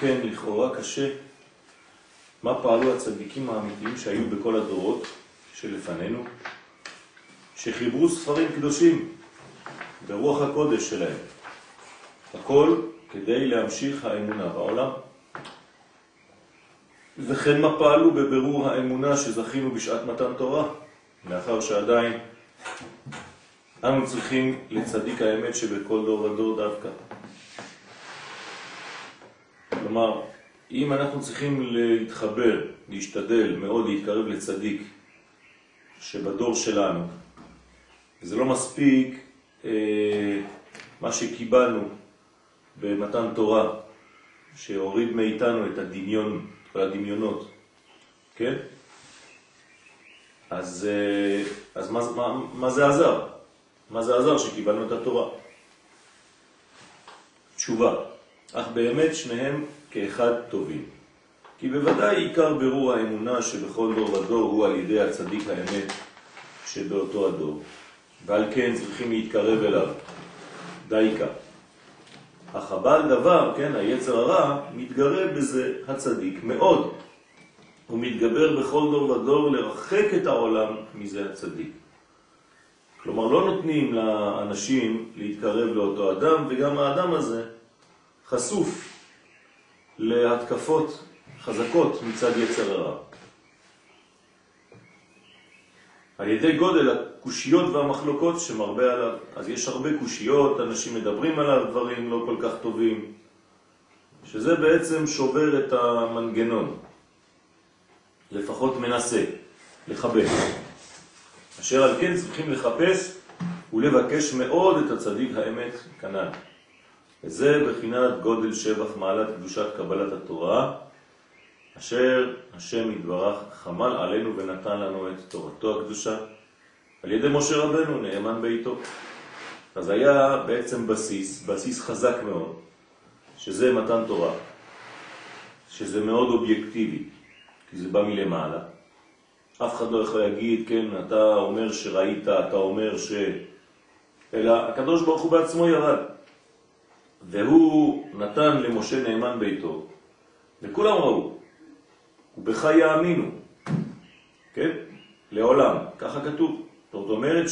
כן, לכאורה קשה, מה פעלו הצדיקים האמיתיים שהיו בכל הדורות שלפנינו, שחיברו ספרים קדושים ברוח הקודש שלהם. הכל כדי להמשיך האמונה בעולם. וכן מה פעלו בבירור האמונה שזכינו בשעת מתן תורה, מאחר שעדיין אנו צריכים לצדיק האמת שבכל דור ודור דווקא. כלומר, אם אנחנו צריכים להתחבר, להשתדל מאוד להתקרב לצדיק שבדור שלנו, זה לא מספיק אה, מה שקיבלנו במתן תורה, שהוריד מאיתנו את הדמיון, כל הדמיונות, כן? אז, אה, אז מה, מה, מה זה עזר? מה זה עזר שקיבלנו את התורה? תשובה, אך באמת שניהם כאחד טובים. כי בוודאי עיקר ברור האמונה שבכל דור ודור הוא על ידי הצדיק האמת שבאותו הדור, ועל כן צריכים להתקרב אליו. דייקה. אך הבעל דבר, כן, היצר הרע, מתגרה בזה הצדיק מאוד. הוא מתגבר בכל דור ודור לרחק את העולם מזה הצדיק. כלומר, לא נותנים לאנשים להתקרב לאותו אדם, וגם האדם הזה חשוף להתקפות חזקות מצד יצר הרע. על ידי גודל הקושיות והמחלוקות שמרבה עליו. אז יש הרבה קושיות, אנשים מדברים עליו דברים לא כל כך טובים, שזה בעצם שובר את המנגנון, לפחות מנסה לחבש. אשר על כן צריכים לחפש ולבקש מאוד את הצדיק האמת כנ"ל. וזה בחינת גודל שבח מעלת קדושת קבלת התורה, אשר השם יתברך חמל עלינו ונתן לנו את תורתו הקדושה על ידי משה רבנו, נאמן ביתו. אז היה בעצם בסיס, בסיס חזק מאוד, שזה מתן תורה, שזה מאוד אובייקטיבי, כי זה בא מלמעלה. אף אחד לא יכול להגיד, כן, אתה אומר שראית, אתה אומר ש... אלא הקדוש ברוך הוא בעצמו ירד. והוא נתן למשה נאמן ביתו, וכולם ראו, ובך יאמינו, כן? לעולם, ככה כתוב. זאת אומרת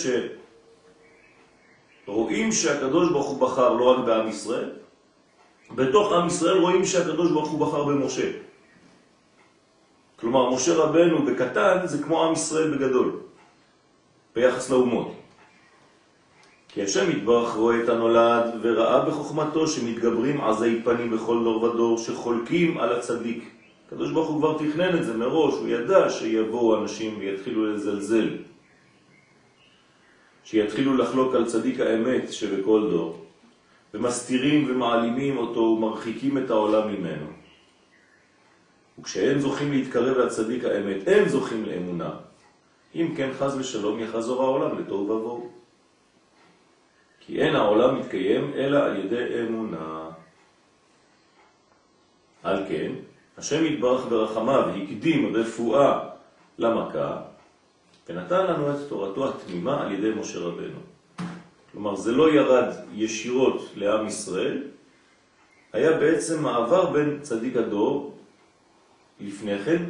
שרואים שהקדוש ברוך הוא בחר לא רק בעם ישראל, בתוך עם ישראל רואים שהקדוש ברוך הוא בחר במשה. כלומר, משה רבנו בקטן זה כמו עם ישראל בגדול, ביחס לאומות. כי השם יתברך רואה את הנולד וראה בחוכמתו שמתגברים עזי פנים בכל דור ודור שחולקים על הצדיק. הקדוש ברוך הוא כבר תכנן את זה מראש, הוא ידע שיבואו אנשים ויתחילו לזלזל, שיתחילו לחלוק על צדיק האמת שבכל דור, ומסתירים ומעלימים אותו ומרחיקים את העולם ממנו. וכשאין זוכים להתקרב לצדיק האמת, אין זוכים לאמונה. אם כן, חז ושלום יחזור העולם לתוהו ובוהו. כי אין העולם מתקיים אלא על ידי אמונה. על כן, השם יתברך ברחמיו הקדים רפואה למכה, ונתן לנו את תורתו התמימה על ידי משה רבנו. כלומר, זה לא ירד ישירות לעם ישראל, היה בעצם מעבר בין צדיק הדור לפני כן,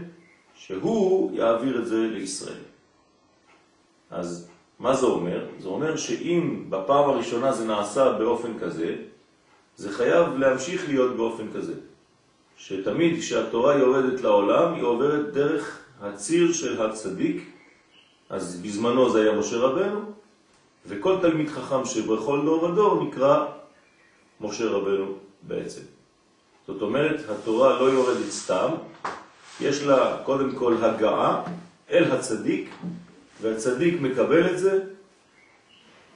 שהוא יעביר את זה לישראל. אז מה זה אומר? זה אומר שאם בפעם הראשונה זה נעשה באופן כזה, זה חייב להמשיך להיות באופן כזה. שתמיד כשהתורה יורדת לעולם, היא עוברת דרך הציר של הצדיק, אז בזמנו זה היה משה רבנו, וכל תלמיד חכם שבכל דור ודור נקרא משה רבנו בעצם. זאת אומרת, התורה לא יורדת סתם, יש לה קודם כל הגעה אל הצדיק, והצדיק מקבל את זה,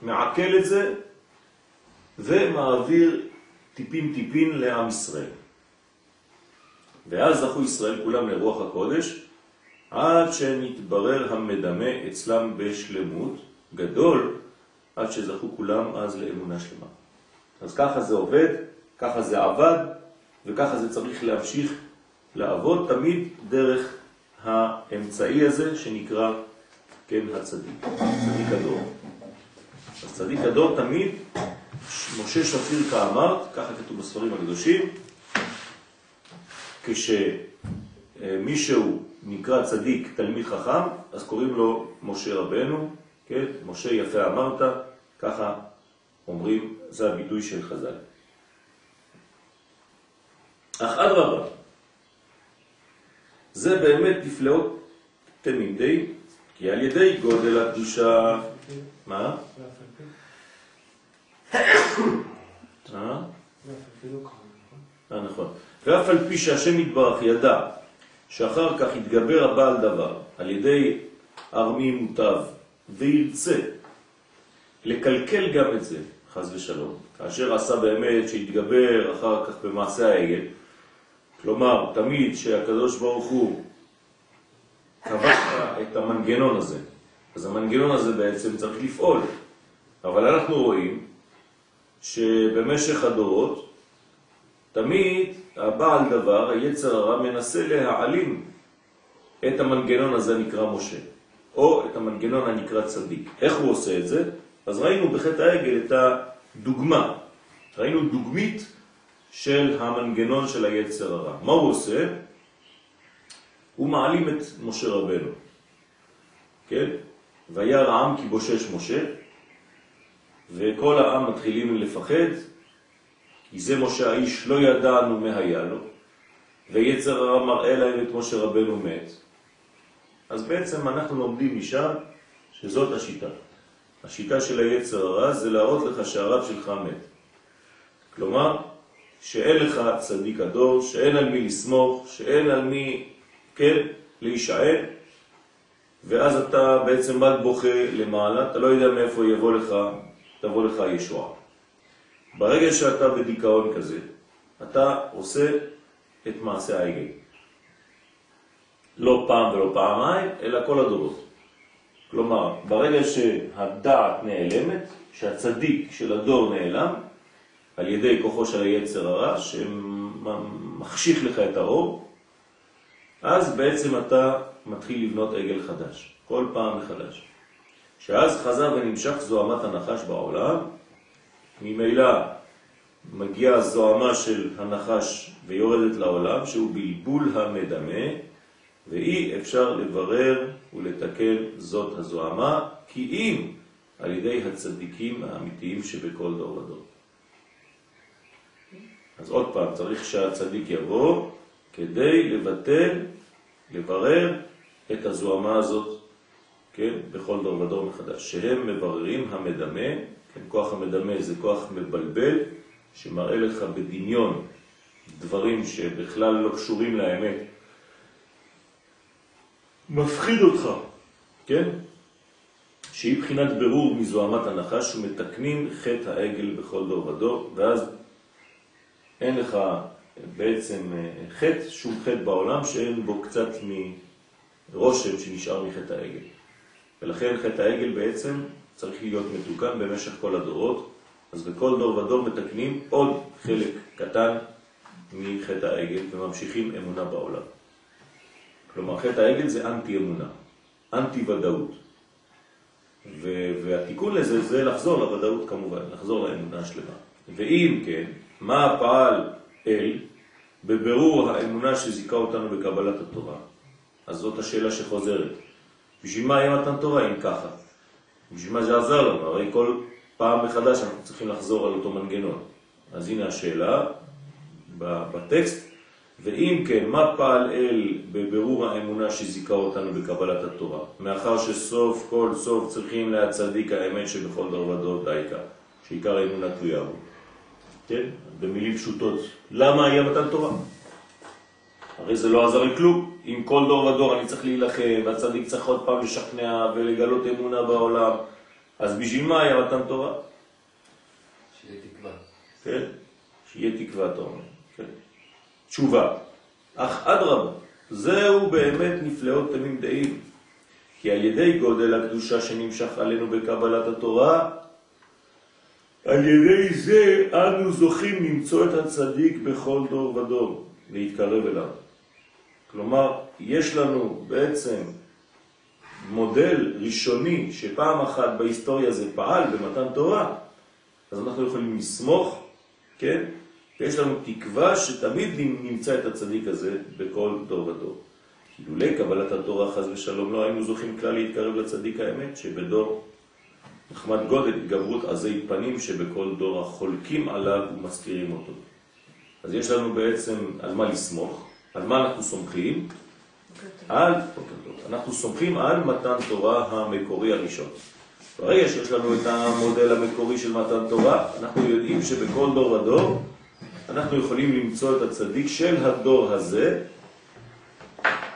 מעכל את זה, ומעביר טיפין טיפין לעם ישראל. ואז זכו ישראל כולם לרוח הקודש, עד שנתברר המדמה אצלם בשלמות גדול, עד שזכו כולם אז לאמונה שלמה. אז ככה זה עובד, ככה זה עבד, וככה זה צריך להמשיך לעבוד תמיד דרך האמצעי הזה שנקרא, כן, הצדיק, צדיק הדור. אז צדיק הדור תמיד, משה שפיר כאמרת, ככה כתוב בספרים הקדושים, כשמישהו נקרא צדיק תלמיד חכם, אז קוראים לו משה רבנו, כן? משה יפה אמרת, ככה אומרים, זה הביטוי של חז"ל. אך אדרבה, זה באמת נפלאות תמידי, כי על ידי גודל הקדושה... מה? אה? נכון. ואף על פי שהשם יתברך ידע שאחר כך יתגבר הבעל דבר על ידי ארמי מוטב וירצה לקלקל גם את זה, חז ושלום, כאשר עשה באמת שהתגבר אחר כך במעשה העגל, כלומר, תמיד שהקדוש ברוך הוא קבע את המנגנון הזה, אז המנגנון הזה בעצם צריך לפעול, אבל אנחנו רואים שבמשך הדורות תמיד הבעל דבר, היצר הרע, מנסה להעלים את המנגנון הזה נקרא משה, או את המנגנון הנקרא צדיק. איך הוא עושה את זה? אז ראינו בחטא העגל את הדוגמה, ראינו דוגמית של המנגנון של היצר הרע. מה הוא עושה? הוא מעלים את משה רבנו, כן? וירא העם כי בושש משה, וכל העם מתחילים לפחד, כי זה משה האיש לא ידענו מה היה לו, ויצר הרע מראה להם את משה רבנו מת. אז בעצם אנחנו לומדים משם שזאת השיטה. השיטה של היצר הרע זה להראות לך שהרב שלך מת. כלומר, שאין לך צדיק הדור, שאין על מי לסמוך, שאין על מי, כן, להישען, ואז אתה בעצם רק בוכה למעלה, אתה לא יודע מאיפה יבוא לך, תבוא לך ישועה. ברגע שאתה בדיכאון כזה, אתה עושה את מעשה העגל. לא פעם ולא פעמיים, אלא כל הדורות. כלומר, ברגע שהדעת נעלמת, שהצדיק של הדור נעלם, על ידי כוחו של היצר הרע, שמחשיך לך את האור, אז בעצם אתה מתחיל לבנות עגל חדש, כל פעם מחדש. שאז חזר ונמשך זוהמת הנחש בעולם, ממילא מגיעה זוהמה של הנחש ויורדת לעולם, שהוא בלבול המדמה, ואי אפשר לברר ולתקן זאת הזוהמה, כי אם על ידי הצדיקים האמיתיים שבכל דור ודור. אז עוד פעם, צריך שהצדיק יבוא כדי לבטל, לברר את הזוהמה הזאת, כן, בכל דור ודור מחדש. שהם מבררים המדמה, כן, כוח המדמה זה כוח מבלבל, שמראה לך בדמיון דברים שבכלל לא קשורים לאמת. מפחיד אותך, כן? שהיא בחינת ברור מזוהמת הנחש ומתקנים חטא העגל בכל דור ודור, ואז אין לך בעצם אה, חטא, שום חטא בעולם שאין בו קצת מרושם שנשאר מחטא העגל. ולכן חטא העגל בעצם צריך להיות מתוקן במשך כל הדורות, אז בכל דור ודור מתקנים עוד חלק קטן מחטא העגל וממשיכים אמונה בעולם. כלומר, חטא העגל זה אנטי אמונה, אנטי ודאות. והתיקון לזה זה לחזור לוודאות כמובן, לחזור לאמונה השלמה. ואם כן, מה פעל אל בבירור האמונה שזיקה אותנו בקבלת התורה? אז זאת השאלה שחוזרת. בשביל מה היה מתן תורה אם ככה? בשביל מה זה עזר לנו? הרי כל פעם מחדש אנחנו צריכים לחזור על אותו מנגנון. אז הנה השאלה בטקסט, ואם כן, מה פעל אל בבירור האמונה שזיקה אותנו בקבלת התורה? מאחר שסוף כל סוף צריכים להצדיק האמת שבכל דור ודור דייקה, שעיקר האמונה תלויה בו. כן? במילים פשוטות, למה היה מתן תורה? הרי זה לא עזר לכלום. אם כל דור ודור אני צריך להילחם, והצדיק צריך עוד פעם לשכנע ולגלות אמונה בעולם, אז בשביל מה היה מתן תורה? שיהיה תקווה. כן? שיהיה תקווה, אתה אומר. כן. תשובה. אך אדרבה, זהו באמת נפלאות תמים דעים. כי על ידי גודל הקדושה שנמשך עלינו בקבלת התורה, על ידי זה אנו זוכים למצוא את הצדיק בכל דור ודור, להתקרב אליו. כלומר, יש לנו בעצם מודל ראשוני שפעם אחת בהיסטוריה זה פעל במתן תורה, אז אנחנו יכולים לסמוך, כן? ויש לנו תקווה שתמיד נמצא את הצדיק הזה בכל דור ודור. אילולי קבלת התורה חז ושלום לא היינו זוכים כלל להתקרב לצדיק האמת שבדור נחמד גודל התגברות עזי פנים שבכל דור החולקים עליו ומזכירים אותו. אז יש לנו בעצם על מה לסמוך, על מה אנחנו סומכים? על, אנחנו סומכים על מתן תורה המקורי הראשון. ברגע שיש לנו את המודל המקורי של מתן תורה, אנחנו יודעים שבכל דור ודור אנחנו יכולים למצוא את הצדיק של הדור הזה,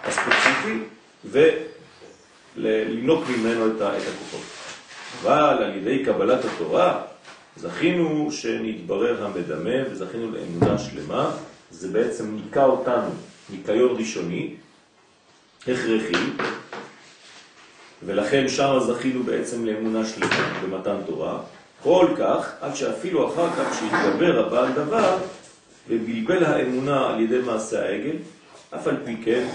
הספציפי, ולנוק ממנו את הכוחות. אבל על ידי קבלת התורה זכינו שנתברר המדמה וזכינו לאמונה שלמה, זה בעצם ניקה אותנו ניקיון ראשוני, הכרחי, ולכן שם זכינו בעצם לאמונה שלמה במתן תורה, כל כך עד שאפילו אחר כך שהתגבר הבעל דבר ובלבל האמונה על ידי מעשה העגל, אף על פי כן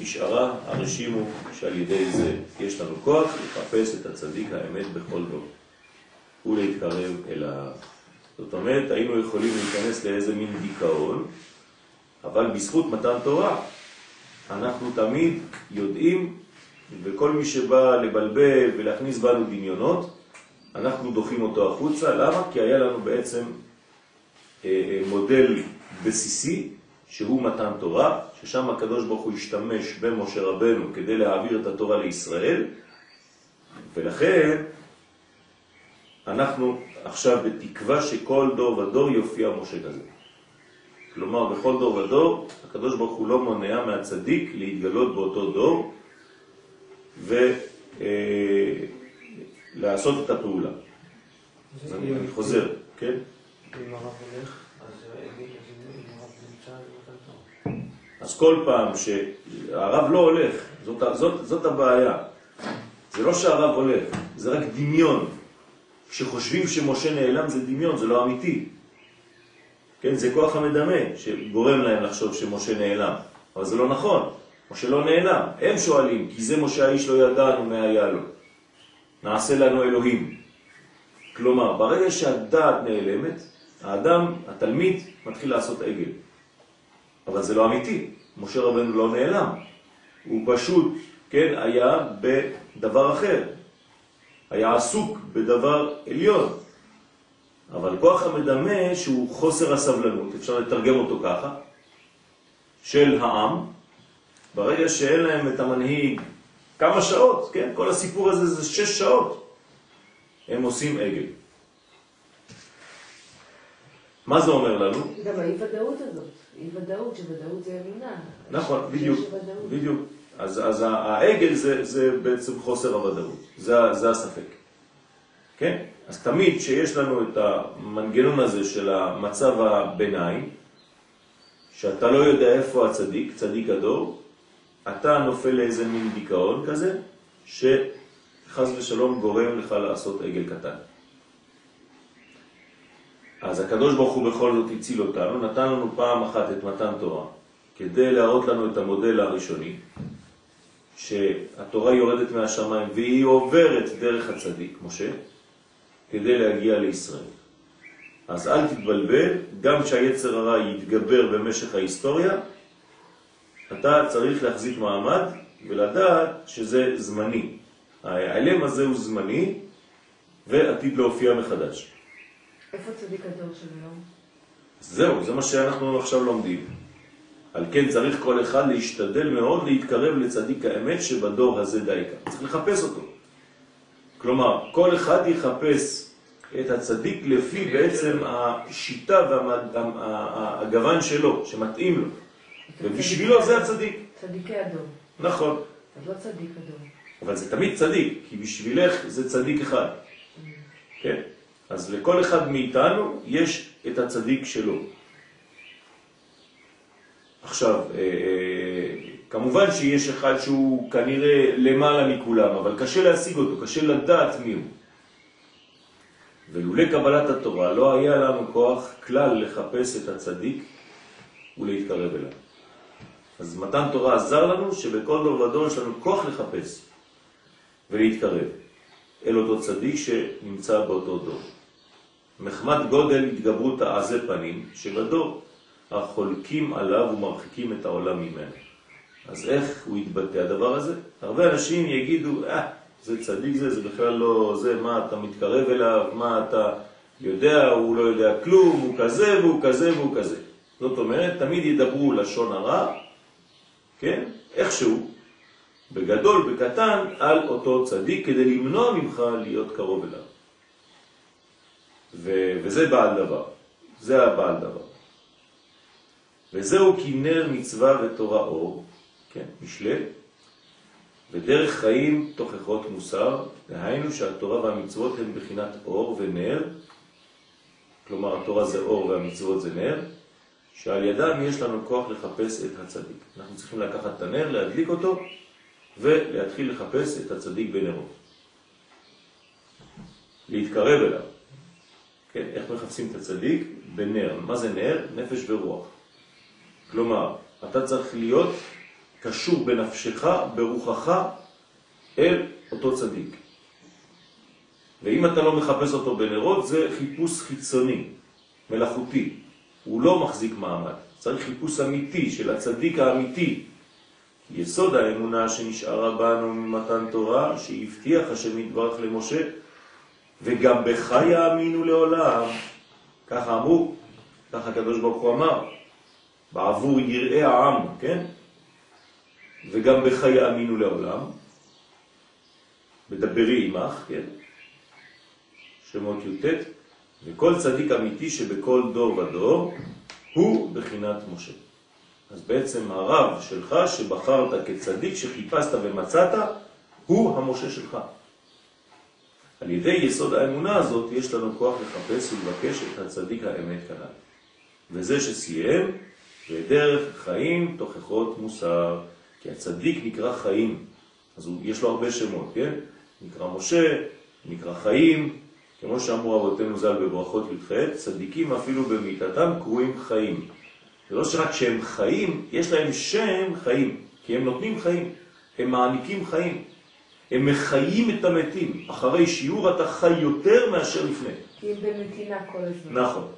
נשארה הרשימו שעל ידי זה יש לנו כוח לחפש את הצדיק האמת בכל דור ולהתקרב אליו. זאת אומרת, היינו יכולים להיכנס לאיזה מין דיכאון, אבל בזכות מתן תורה אנחנו תמיד יודעים, וכל מי שבא לבלבל ולהכניס בנו דמיונות, אנחנו דוחים אותו החוצה. למה? כי היה לנו בעצם אה, אה, מודל בסיסי שהוא מתן תורה, ששם הקדוש ברוך הוא השתמש במשה רבנו כדי להעביר את התורה לישראל, ולכן אנחנו עכשיו בתקווה שכל דור ודור יופיע משה כזה. כלומר, בכל דור ודור, הקדוש ברוך הוא לא מונע מהצדיק להתגלות באותו דור ולעשות אה, את הפעולה. אני חוזר, כן? אם הרב הולך, אז כל פעם שהרב לא הולך, זאת, זאת, זאת הבעיה. זה לא שהרב הולך, זה רק דמיון. כשחושבים שמשה נעלם זה דמיון, זה לא אמיתי. כן, זה כוח המדמה שגורם להם לחשוב שמשה נעלם, אבל זה לא נכון, משה לא נעלם. הם שואלים, כי זה משה האיש לא ידענו מה היה לו. נעשה לנו אלוהים. כלומר, ברגע שהדעת נעלמת, האדם, התלמיד, מתחיל לעשות עגל. אבל זה לא אמיתי. משה רבנו לא נעלם. הוא פשוט, כן, היה בדבר אחר. היה עסוק בדבר עליון. אבל כוח המדמה שהוא חוסר הסבלנות, אפשר לתרגם אותו ככה, של העם, ברגע שאין להם את המנהיג כמה שעות, כן, כל הסיפור הזה זה שש שעות, הם עושים עגל. מה זה אומר לנו? גם האי-ודאות הזאת, אי-ודאות, שוודאות זה אמונה. נכון, בדיוק, בדיוק. אז, אז העגל זה, זה בעצם חוסר הוודאות, זה, זה הספק. כן? אז תמיד שיש לנו את המנגנון הזה של המצב הביניים, שאתה לא יודע איפה הצדיק, צדיק הדור, אתה נופל לאיזה מין דיכאון כזה, שחז ושלום גורם לך לעשות עגל קטן. אז הקדוש ברוך הוא בכל זאת הציל אותנו, נתן לנו פעם אחת את מתן תורה, כדי להראות לנו את המודל הראשוני, שהתורה יורדת מהשמיים והיא עוברת דרך הצדיק, משה, כדי להגיע לישראל. אז אל תתבלבל, גם כשהיצר הרע יתגבר במשך ההיסטוריה, אתה צריך להחזיק מעמד ולדעת שזה זמני. ההיעלם הזה הוא זמני ועתיד להופיע מחדש. איפה צדיק הדור של היום? זהו, זה מה שאנחנו עכשיו לומדים. על כן צריך כל אחד להשתדל מאוד להתקרב לצדיק האמת שבדור הזה דייקה. צריך לחפש אותו. כלומר, כל אחד יחפש את הצדיק לפי בעצם השיטה והגוון שלו, שמתאים לו. ובשבילו זה הצדיק. צדיקי הדור. נכון. אז לא צדיק הדור. אבל זה תמיד צדיק, כי בשבילך זה צדיק אחד. Mm. כן? אז לכל אחד מאיתנו יש את הצדיק שלו. עכשיו, אה, אה, כמובן שיש אחד שהוא כנראה למעלה מכולם, אבל קשה להשיג אותו, קשה לדעת מי הוא. ולולא קבלת התורה לא היה לנו כוח כלל לחפש את הצדיק ולהתקרב אליו. אז מתן תורה עזר לנו שבכל דור ודור יש לנו כוח לחפש ולהתקרב אל אותו צדיק שנמצא באותו דור. מחמת גודל התגברות העזי פנים שבדור החולקים עליו ומרחיקים את העולם ממנו. אז איך הוא יתבטא הדבר הזה? הרבה אנשים יגידו, אה, זה צדיק זה, זה בכלל לא זה, מה אתה מתקרב אליו, מה אתה יודע, הוא לא יודע כלום, הוא כזה והוא כזה והוא כזה. זאת אומרת, תמיד ידברו לשון הרע, כן, איכשהו, בגדול, בקטן, על אותו צדיק, כדי למנוע ממך להיות קרוב אליו. ו- וזה בעל דבר, זה הבעל דבר. וזהו כנר מצווה ותורה אור, כן, משלה, ודרך חיים תוכחות מוסר, דהיינו שהתורה והמצוות הן בחינת אור ונר, כלומר התורה זה אור והמצוות זה נר, שעל ידם יש לנו כוח לחפש את הצדיק. אנחנו צריכים לקחת את הנר, להדליק אותו, ולהתחיל לחפש את הצדיק בנרות. להתקרב אליו. כן, איך מחפשים את הצדיק? בנר. מה זה נר? נפש ורוח. כלומר, אתה צריך להיות קשור בנפשך, ברוחך, אל אותו צדיק. ואם אתה לא מחפש אותו בנרות, זה חיפוש חיצוני, מלאכותי. הוא לא מחזיק מעמד. צריך חיפוש אמיתי של הצדיק האמיתי. יסוד האמונה שנשארה בנו ממתן תורה, שהבטיח השם יתברך למשה, וגם בך יאמינו לעולם. ככה אמרו, ככה הקדוש ברוך הוא אמר, בעבור יראי העם, כן? וגם בך יאמינו לעולם. בדברי עמך, כן? שמות י"ט, וכל צדיק אמיתי שבכל דור ודור הוא בחינת משה. אז בעצם הרב שלך שבחרת כצדיק, שחיפשת ומצאת, הוא המשה שלך. על ידי יסוד האמונה הזאת יש לנו כוח לחפש ולבקש את הצדיק האמת כנ"ל. וזה שסיים, ודרך חיים תוכחות מוסר, כי הצדיק נקרא חיים, אז יש לו הרבה שמות, כן? נקרא משה, נקרא חיים, כמו שאמרו אבותינו ז"ל בברכות י"ח, צדיקים אפילו במיטתם קרויים חיים. זה לא שרק שהם חיים, יש להם שם חיים, כי הם נותנים חיים, הם מעניקים חיים, הם מחיים את המתים. אחרי שיעור אתה חי יותר מאשר לפני. כי הם במתינה כל הזמן. נכון.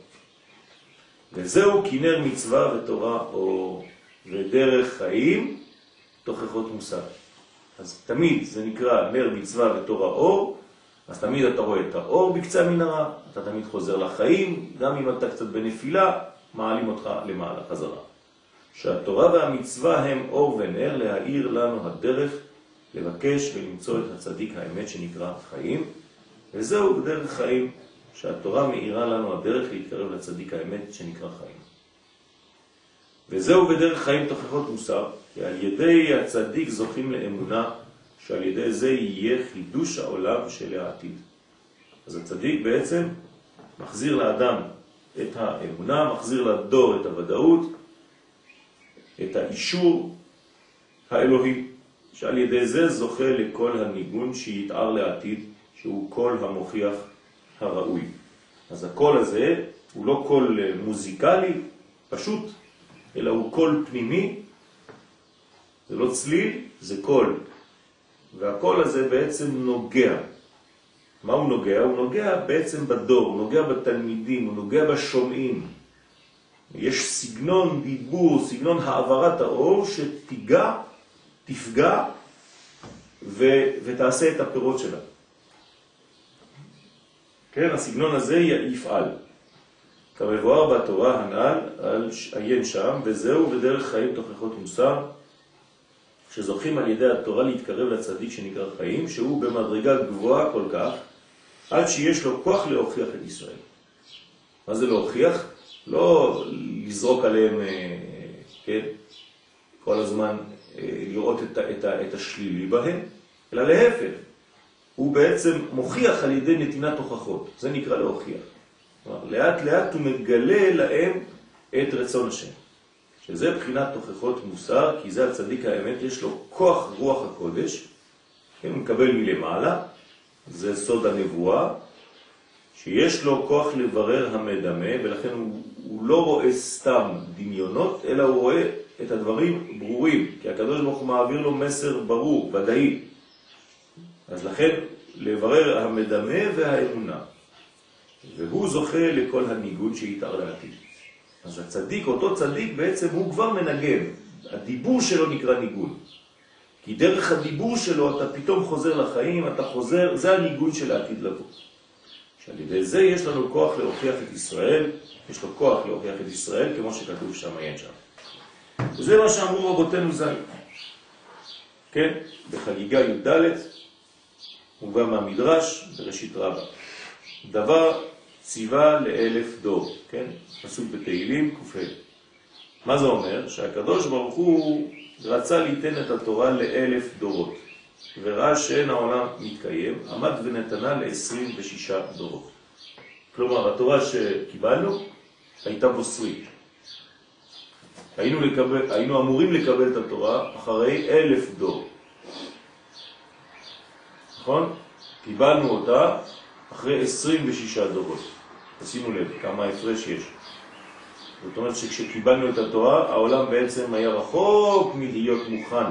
וזהו כנר מצווה ותורה אור, ודרך חיים תוכחות מוסר. אז תמיד זה נקרא נר מצווה ותורה אור, אז תמיד אתה רואה את האור בקצה המנהרה, אתה תמיד חוזר לחיים, גם אם אתה קצת בנפילה, מעלים אותך למעלה חזרה. שהתורה והמצווה הם אור ונר להאיר לנו הדרך לבקש ולמצוא את הצדיק האמת שנקרא חיים, וזהו בדרך חיים, שהתורה מאירה לנו הדרך להתקרב לצדיק האמת שנקרא חיים. וזהו בדרך חיים תוכחות מוסר, כי על ידי הצדיק זוכים לאמונה, שעל ידי זה יהיה חידוש העולם של העתיד. אז הצדיק בעצם מחזיר לאדם את האמונה, מחזיר לדור את הוודאות, את האישור האלוהי, שעל ידי זה זוכה לכל הניגון שיתאר לעתיד, שהוא קול המוכיח הראוי. אז הקול הזה הוא לא קול מוזיקלי, פשוט, אלא הוא קול פנימי, זה לא צליל, זה קול. והקול הזה בעצם נוגע. מה הוא נוגע? הוא נוגע בעצם בדור, הוא נוגע בתלמידים, הוא נוגע בשומעים. יש סגנון דיבור, סגנון העברת האור שתיגע, תפגע ו, ותעשה את הפירות שלה. כן, הסגנון הזה יפעל. כמבואר בתורה הנ"ל, על עיין שם, וזהו בדרך חיים תוכחות מוסר, שזוכים על ידי התורה להתקרב לצדיק שנקרא חיים, שהוא במדרגה גבוהה כל כך, עד שיש לו כוח להוכיח את ישראל. מה זה להוכיח? לא לזרוק עליהם, אה, כן, כל הזמן לראות את, את, את השלילי בהם, אלא להפך, הוא בעצם מוכיח על ידי נתינת הוכחות, זה נקרא להוכיח. לאט לאט הוא מגלה להם את רצון השם. שזה בחינת תוכחות מוסר, כי זה הצדיק האמת, יש לו כוח רוח הקודש, כן, הוא מקבל מלמעלה, זה סוד הנבואה, שיש לו כוח לברר המדמה, ולכן הוא, הוא לא רואה סתם דמיונות, אלא הוא רואה את הדברים ברורים, כי הקדוש ברוך הוא מעביר לו מסר ברור, ודאי. אז לכן, לברר המדמה והאמונה. והוא זוכה לכל הניגון לעתיד. אז הצדיק, אותו צדיק בעצם הוא כבר מנגן, הדיבור שלו נקרא ניגון. כי דרך הדיבור שלו אתה פתאום חוזר לחיים, אתה חוזר, זה הניגון של העתיד לבוא. שעל ידי זה יש לנו כוח להוכיח את ישראל, יש לו כוח להוכיח את ישראל, כמו שכתוב שם, אין שם. וזה מה שאמרו רבותינו ז"ל. כן? בחגיגה י"ד, הוא גם מהמדרש בראשית רבה. דבר ציווה לאלף דור, כן? פסוק בתהילים ק"ה. מה זה אומר? שהקדוש ברוך הוא רצה ליתן את התורה לאלף דורות, וראה שאין העולם מתקיים, עמד ונתנה ל-26 דורות. כלומר, התורה שקיבלנו הייתה בוסרית. היינו, לקבל, היינו אמורים לקבל את התורה אחרי אלף דור. נכון? קיבלנו אותה אחרי 26 דורות. תשימו לב כמה הפרש יש. זאת אומרת שכשקיבלנו את התורה, העולם בעצם היה רחוק מלהיות מוכן.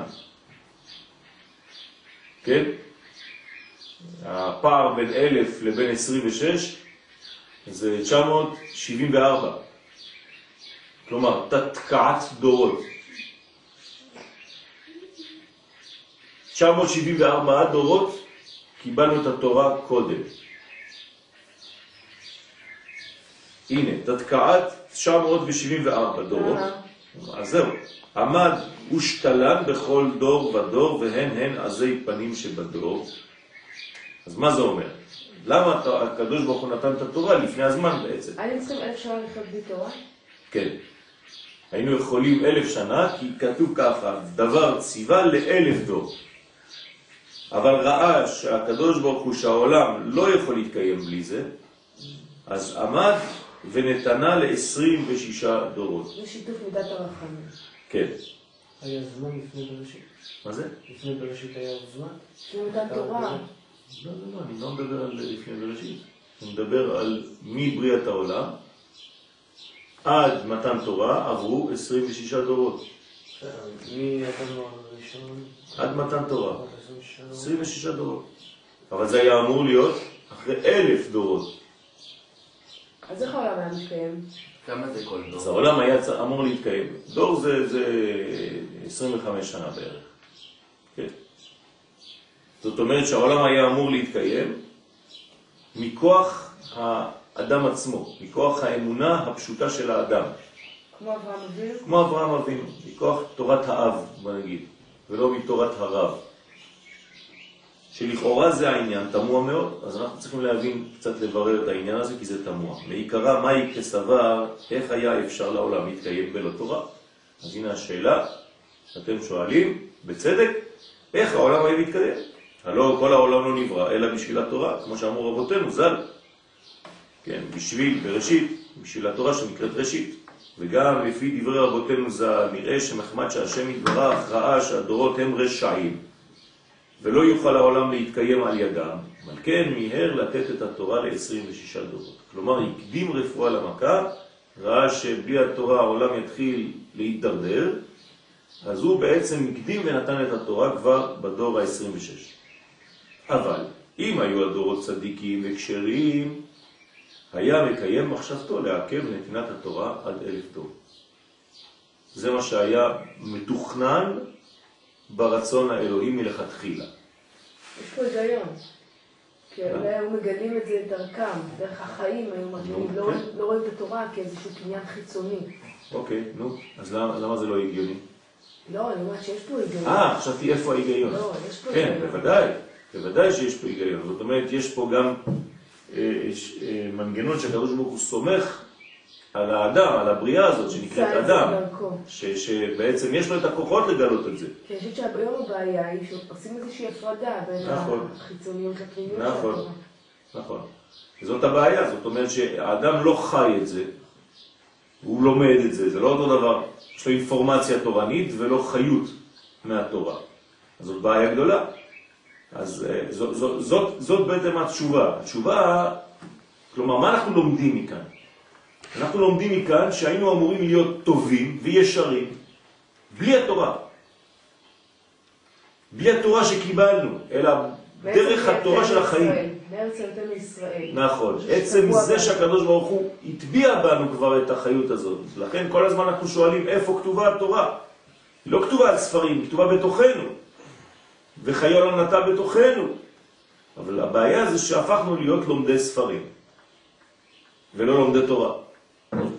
כן? הפער בין 1,000 לבין 26 זה 974. כלומר, תתקעת דורות. 974 דורות קיבלנו את התורה קודם. הנה, תתקעת 974 דורות. אז זהו, עמד ושתלן בכל דור ודור, והן הן עזי פנים שבדור. אז מה זה אומר? למה הקדוש ברוך הוא נתן את התורה לפני הזמן בעצם? היינו צריכים אלף לחיות בלי תורה? כן. היינו יכולים אלף שנה, כי כתוב ככה, דבר ציווה לאלף דור. אבל ראה שהקדוש ברוך הוא שהעולם לא יכול להתקיים בלי זה, אז עמד ונתנה ל-26 דורות. זה שיתוף מידת הרחמים. כן. היה זמן לפני בראשית. מה זה? לפני בראשית היה זמן. זה מתן תורה. לא, לא, לא, אני לא מדבר על לפני בראשית. אני מדבר על מבריאת העולם עד מתן תורה עברו 26 דורות. הראשון? עד מתן תורה. עד 26 דורות. 26 דורות. אבל זה היה אמור להיות אחרי אלף דורות. אז איך העולם היה מתקיים? כמה זה כל אז דור? העולם היה צ- אמור להתקיים. דור זה, זה 25 שנה בערך. כן. זאת אומרת שהעולם היה אמור להתקיים מכוח האדם עצמו, מכוח האמונה הפשוטה של האדם. כמו אברהם אבינו? כמו אברהם אבינו, מכוח תורת האב, בוא נגיד, ולא מתורת הרב. שלכאורה זה העניין, תמוה מאוד, אז אנחנו צריכים להבין, קצת לברר את העניין הזה, כי זה תמוה. מעיקרה, מהי כסבר, איך היה אפשר לעולם להתקיים בלא תורה? אז הנה השאלה, אתם שואלים, בצדק, איך העולם היה מתקיים? הלא כל העולם לא נברא, אלא בשביל התורה, כמו שאמרו רבותינו, ז"ל. כן, בשביל, בראשית, בשביל התורה שנקראת ראשית. וגם לפי דברי רבותינו ז"ל, נראה שמחמד שהשם יתברך ראה שהדורות הם רשעים, ולא יוכל העולם להתקיים על ידם, אבל כן מיהר לתת את התורה ל-26 דורות. כלומר, הקדים רפואה למכה, ראה שבלי התורה העולם יתחיל להתדרדר, אז הוא בעצם הקדים ונתן את התורה כבר בדור ה-26. אבל אם היו הדורות צדיקים וכשרים, היה מקיים מחשבתו לעכב נתינת התורה עד אלף דור. זה מה שהיה מתוכנן ברצון האלוהי מלכתחילה. יש פה היגיון. כי אולי היו מגלים את זה דרכם, דרך החיים, היו נו, לא כן. רואים- לא רואים את התורה כאיזשהו קניין חיצוני. אוקיי, נו, אז למה, זה לא הגיוני? לא, אני אומרת שיש פה היגיון. אה, חשבתי איפה ההיגיון. לא, יש פה כן, היגיון. בוודאי, בוודאי שיש פה היגיון. זאת אומרת, יש פה גם אה, אה, מנגנון שהקדוש ברוך הוא סומך על האדם, על הבריאה הזאת שנקראת אדם. ש- שבעצם יש לו את הכוחות לגלות את זה. כי אני חושבת שהיום הבעיה היא שעושים איזושהי הפרדה בין נכון. החיצוניות לפנימיות. נכון. נכון. זאת הבעיה, זאת אומרת שהאדם לא חי את זה, הוא לומד את זה, זה לא אותו דבר. יש לו אינפורמציה תורנית ולא חיות מהתורה. זאת בעיה גדולה. אז אה, זאת, זאת, זאת, זאת בעצם התשובה. התשובה כלומר, מה אנחנו לומדים מכאן? אנחנו לומדים מכאן שהיינו אמורים להיות טובים וישרים בלי התורה. בלי התורה שקיבלנו, אלא דרך התורה של החיים. בארץ היותנו ישראל. נכון. עצם זה. שהקדוש ברוך הוא הטביע בנו כבר את החיות הזאת. לכן כל הזמן אנחנו שואלים איפה כתובה התורה. היא לא כתובה על ספרים, היא כתובה בתוכנו. וחיה לא נטע בתוכנו. אבל הבעיה זה שהפכנו להיות לומדי ספרים. ולא לומדי תורה.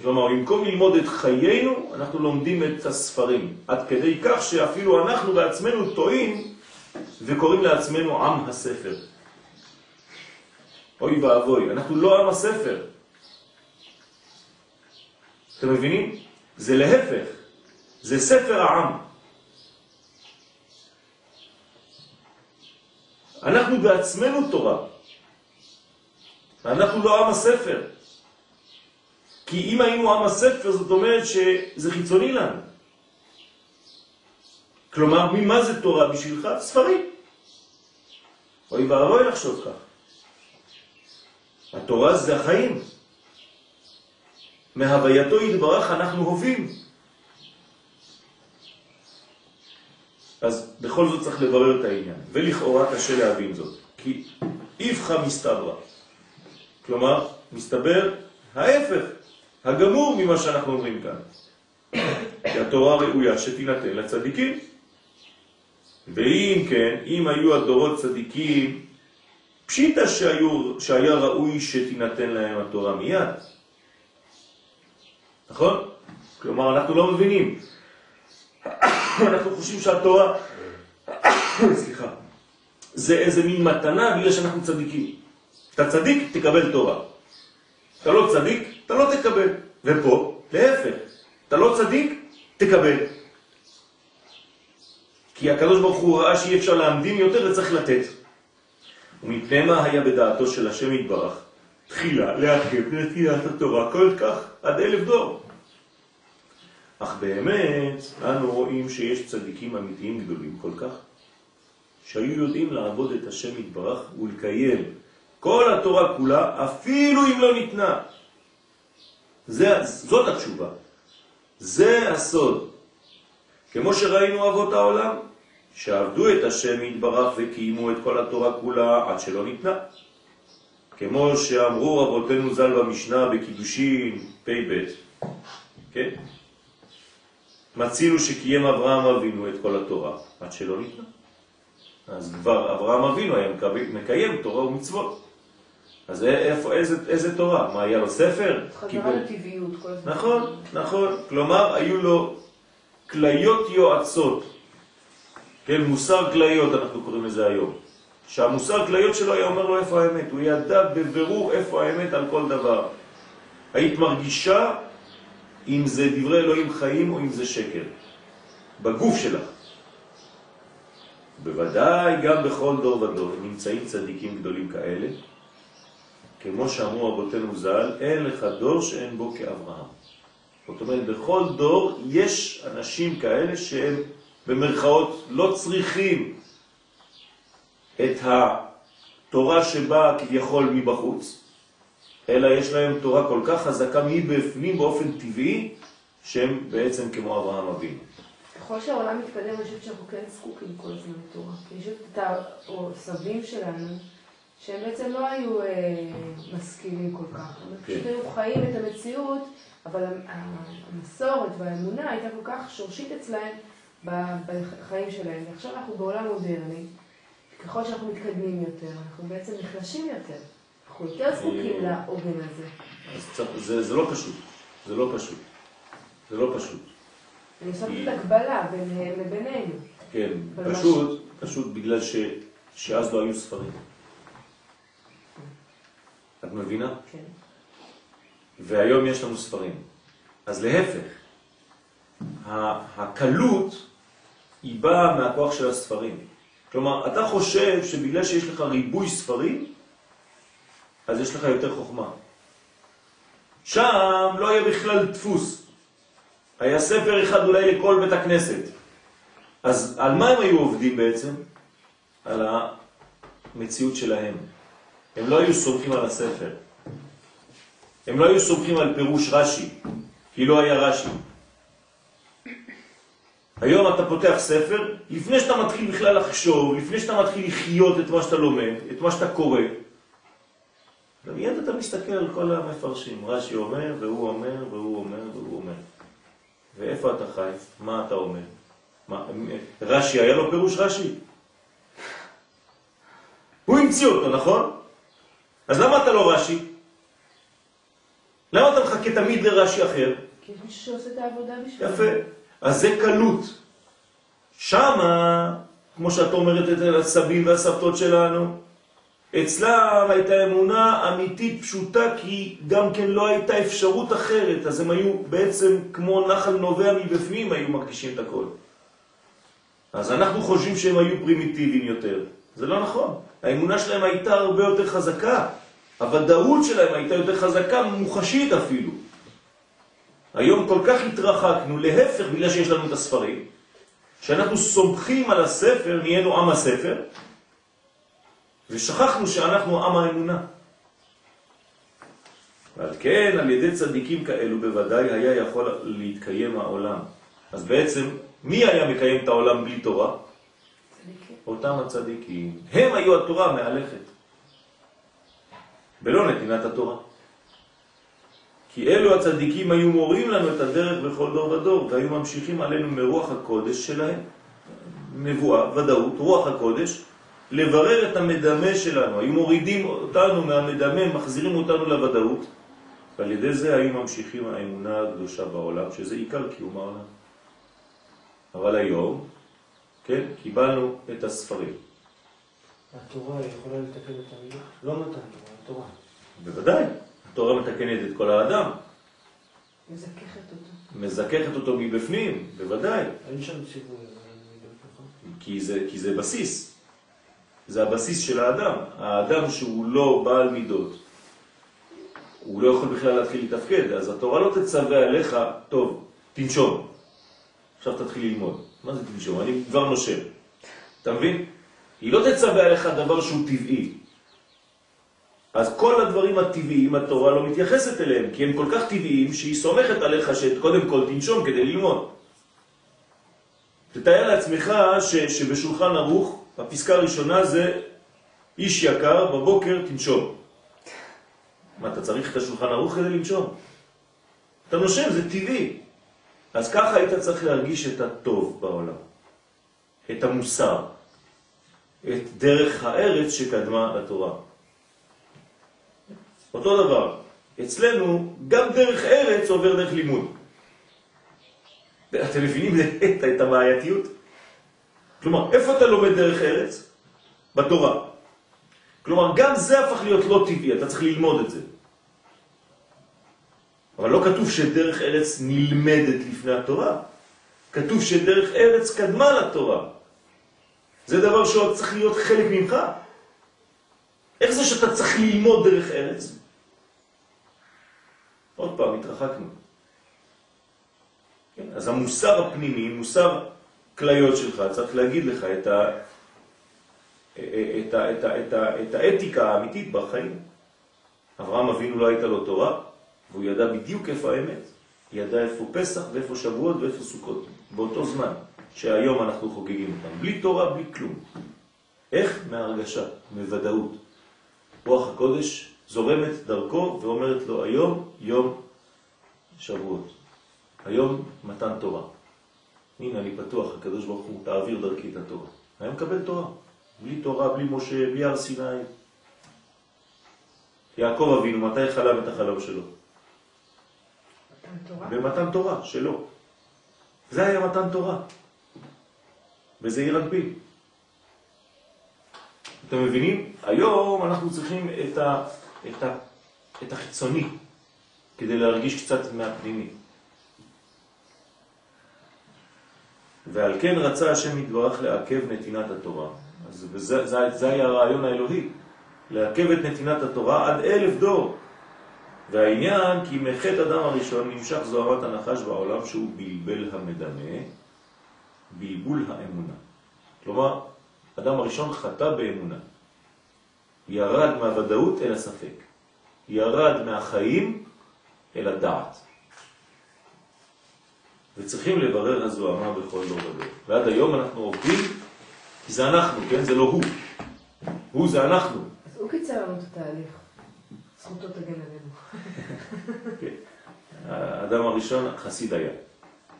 כלומר, במקום ללמוד את חיינו, אנחנו לומדים את הספרים. עד כדי כך שאפילו אנחנו בעצמנו טועים וקוראים לעצמנו עם הספר. אוי ואבוי, אנחנו לא עם הספר. אתם מבינים? זה להפך, זה ספר העם. אנחנו בעצמנו תורה. אנחנו לא עם הספר. כי אם היינו עם הספר, זאת אומרת שזה חיצוני לנו. כלומר, ממה זה תורה בשבילך? ספרים. אוי ואבוי לחשוב כך. התורה זה החיים. מהווייתו יתברך אנחנו הווים. אז בכל זאת צריך לברר את העניין, ולכאורה קשה להבין זאת, כי איפכא מסתברא. כלומר, מסתבר ההפך, הגמור ממה שאנחנו אומרים כאן. כי התורה ראויה שתינתן לצדיקים. ואם כן, אם היו הדורות צדיקים, פשיטה שהיו, שהיה ראוי שתינתן להם התורה מיד. נכון? כלומר, אנחנו לא מבינים. אנחנו חושבים שהתורה, סליחה, זה איזה מין מתנה בגלל שאנחנו צדיקים. אתה צדיק, תקבל תורה. אתה לא צדיק, אתה לא תקבל. ופה, להפך, אתה לא צדיק, תקבל. כי הקדוש ברוך הוא ראה שאי אפשר להמדים יותר וצריך לתת. ומפני מה היה בדעתו של השם יתברך? תחילה לעכב נתינת התורה כל כך עד אלף דור. אך באמת, אנו רואים שיש צדיקים אמיתיים גדולים כל כך, שהיו יודעים לעבוד את השם יתברך ולקיים כל התורה כולה, אפילו אם לא ניתנה. זה, זאת התשובה. זה הסוד. כמו שראינו אבות העולם, שעבדו את השם יתברך וקיימו את כל התורה כולה עד שלא ניתנה. כמו שאמרו רבותינו ז"ל במשנה בקידושין פ"ב, כן? מצינו שקיים אברהם אבינו את כל התורה עד שלא ניתנה. אז כבר אברהם אבינו היה מקב- מקיים תורה ומצוות. אז איפה, איזה, איזה תורה? מה, היה לו ספר? חזרה. לטבעיות כל הזמן. נכון, נכון. כלומר, היו לו כליות יועצות. כן, מוסר כליות אנחנו קוראים לזה היום. שהמוסר כליות שלו היה אומר לו איפה האמת. הוא ידע בבירור איפה האמת על כל דבר. היית מרגישה אם זה דברי אלוהים חיים או אם זה שקר. בגוף שלך. בוודאי גם בכל דור ודור נמצאים צדיקים גדולים כאלה, כמו שאמרו רבותינו ז"ל, אין לך דור שאין בו כאברהם. זאת אומרת, בכל דור יש אנשים כאלה שהם במרכאות לא צריכים את התורה שבאה כביכול מבחוץ, אלא יש להם תורה כל כך חזקה מבפנים באופן טבעי, שהם בעצם כמו אברהם אבינו. ככל שהעולם מתקדם, אני חושבת שאנחנו כן זקוקים כל הזמן לתורה. כי יש את ה- או סבים שלנו, שהם בעצם לא היו אה, משכילים כל כך. הם כן. פשוט היו חיים את המציאות, אבל המסורת והאמונה הייתה כל כך שורשית אצלהם בחיים שלהם. ועכשיו אנחנו בעולם מודרני, ככל שאנחנו מתקדמים יותר, אנחנו בעצם נחלשים יותר. יותר זקוקים אה. לעוגן הזה. זה, לא פשוט, זה לא פשוט, זה לא פשוט. אני עושה פשוט הקבלה ביניהם לבינינו. כן, פשוט, פשוט בגלל ש, שאז לא היו ספרים. את מבינה? כן. והיום יש לנו ספרים. אז להפך, הקלות היא באה מהכוח של הספרים. כלומר, אתה חושב שבגלל שיש לך ריבוי ספרים, אז יש לך יותר חוכמה. שם לא היה בכלל דפוס. היה ספר אחד אולי לכל בית הכנסת. אז על מה הם היו עובדים בעצם? על המציאות שלהם. הם לא היו סומכים על הספר. הם לא היו סומכים על פירוש רש"י, כי לא היה רש"י. היום אתה פותח ספר, לפני שאתה מתחיל בכלל לחשוב, לפני שאתה מתחיל לחיות את מה שאתה לומד, את מה שאתה קורא, ומיד אתה מסתכל על כל המפרשים, רש"י אומר, והוא אומר, והוא אומר, והוא אומר. ואיפה אתה חי? מה אתה אומר? מה, רש"י, היה לו פירוש רש"י? הוא המציא אותו, נכון? אז למה אתה לא רש"י? למה אתה מחכה תמיד לרש"י אחר? כי יש מישהו שעושה את העבודה בשביל יפה. אז זה קלות. שמה, כמו שאת אומרת את הסבים והסבתות שלנו, אצלם הייתה אמונה אמיתית פשוטה כי גם כן לא הייתה אפשרות אחרת, אז הם היו בעצם כמו נחל נובע מבפנים, היו מרגישים את הכל. אז אנחנו חושבים שהם היו פרימיטיביים יותר. זה לא נכון. האמונה שלהם הייתה הרבה יותר חזקה. הוודאות שלהם הייתה יותר חזקה, מוחשית אפילו. היום כל כך התרחקנו, להפך, בגלל שיש לנו את הספרים, שאנחנו סומכים על הספר, נהיינו עם הספר, ושכחנו שאנחנו עם האמונה. ועל כן, על ידי צדיקים כאלו בוודאי היה יכול להתקיים העולם. אז בעצם, מי היה מקיים את העולם בלי תורה? צדיקים. אותם הצדיקים. הם היו התורה המהלכת. ולא נתינת התורה. כי אלו הצדיקים היו מורים לנו את הדרך בכל דור ודור, והיו ממשיכים עלינו מרוח הקודש שלהם, נבואה, ודאות, רוח הקודש, לברר את המדמה שלנו. היו מורידים אותנו מהמדמה, מחזירים אותנו לוודאות, ועל ידי זה היו ממשיכים האמונה הקדושה בעולם, שזה עיקר קיום העולם. אבל היום, כן, קיבלנו את הספרים. התורה יכולה לתקן את המילה? לא מתן תורה, התורה. בוודאי, התורה מתקנת את כל האדם, מזככת אותו. מזככת אותו מבפנים, בוודאי, אין שם ציווי, אבל אני. כי זה, כי זה בסיס, זה הבסיס של האדם. האדם שהוא לא בעל מידות, הוא לא יכול בכלל להתחיל לתפקד, אז התורה לא תצווה עליך, טוב, תנשום, עכשיו תתחיל ללמוד. מה זה תנשום? אני כבר נושם. אתה מבין? היא לא תצווה עליך דבר שהוא טבעי. אז כל הדברים הטבעיים התורה לא מתייחסת אליהם, כי הם כל כך טבעיים שהיא סומכת עליך שקודם כל תנשום כדי ללמוד. תתאר לעצמך ש, שבשולחן ערוך הפסקה הראשונה זה איש יקר, בבוקר תנשום. מה, אתה צריך את השולחן ערוך כדי לנשום? אתה נושם, זה טבעי. אז ככה היית צריך להרגיש את הטוב בעולם, את המוסר, את דרך הארץ שקדמה לתורה. אותו דבר, אצלנו גם דרך ארץ עובר דרך לימוד. אתם מבינים את, הבעייתיות? כלומר, איפה אתה לומד דרך ארץ? בתורה. כלומר, גם זה הפך להיות לא טבעי, אתה צריך ללמוד את זה. אבל לא כתוב שדרך ארץ נלמדת לפני התורה. כתוב שדרך ארץ קדמה לתורה. זה דבר שעוד צריך להיות חלק ממך. איך זה שאתה צריך ללמוד דרך ארץ? עוד פעם, התרחקנו. כן? אז המוסר הפנימי, מוסר כליות שלך, צריך להגיד לך את, ה, את, ה, את, ה, את, ה, את האתיקה האמיתית בחיים. אברהם אבינו לא הייתה לו תורה, והוא ידע בדיוק איפה האמת. ידע איפה פסח ואיפה שבועות ואיפה סוכות, באותו זמן שהיום אנחנו חוגגים אותם. בלי תורה, בלי כלום. איך? מהרגשה, מוודאות. רוח הקודש זורמת דרכו ואומרת לו, היום יום שבועות. היום מתן תורה. הנה, אני פתוח, הקדוש ברוך הוא, תעביר דרכי את התורה. היה מקבל תורה. בלי תורה, בלי משה, בלי הר סיני. יעקב אבינו, מתי חלם את החלום שלו? תורה? במתן תורה, שלו. זה היה מתן תורה. וזה עיר אנפין. אתם מבינים? היום אנחנו צריכים את, ה, את, ה, את החיצוני כדי להרגיש קצת מהפנימי. ועל כן רצה השם יתברך לעכב נתינת התורה. אז וזה, זה, זה היה הרעיון האלוהי, לעכב את נתינת התורה עד אלף דור. והעניין כי מחטא אדם הראשון נמשך זוהרת הנחש בעולם שהוא בלבל המדמה, בלבול האמונה. כלומר, אדם הראשון חטא באמונה. ירד מהוודאות אל הספק. ירד מהחיים אלא דעת. וצריכים לברר הזוהמה בכל דור ודור. ועד היום אנחנו עובדים, כי זה אנחנו, כן? זה לא הוא. הוא זה אנחנו. אז הוא קיצר לנו את התהליך. זכותו תגן עלינו. כן. האדם הראשון חסיד היה.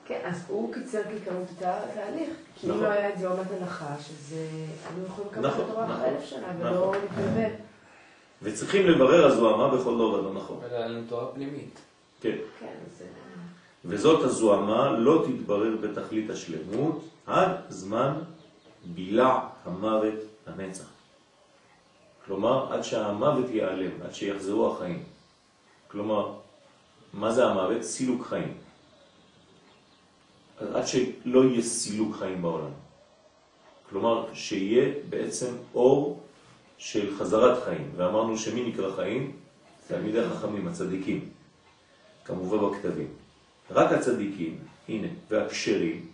כן, אז הוא קיצר כעיקרון את התהליך. כי אם נכון. לא היה את זוהמת הנחש, אז אה, היינו יכולים לקבל את התורה אחרי אלף שנה, ולא נכון. להתבלבל. וצריכים לברר הזוהמה בכל דור ודור נכון. אבל היה לנו תורה פנימית. כן. כן, אז... וזאת הזוהמה לא תתברר בתכלית השלמות עד זמן בילע המוות הנצח. כלומר, עד שהמוות ייעלם, עד שיחזרו החיים. כלומר, מה זה המוות? סילוק חיים. עד שלא יהיה סילוק חיים בעולם. כלומר, שיהיה בעצם אור של חזרת חיים. ואמרנו שמי נקרא חיים? תלמידי החכמים, הצדיקים. כמובן בכתבים. רק הצדיקים, הנה, והכשרים,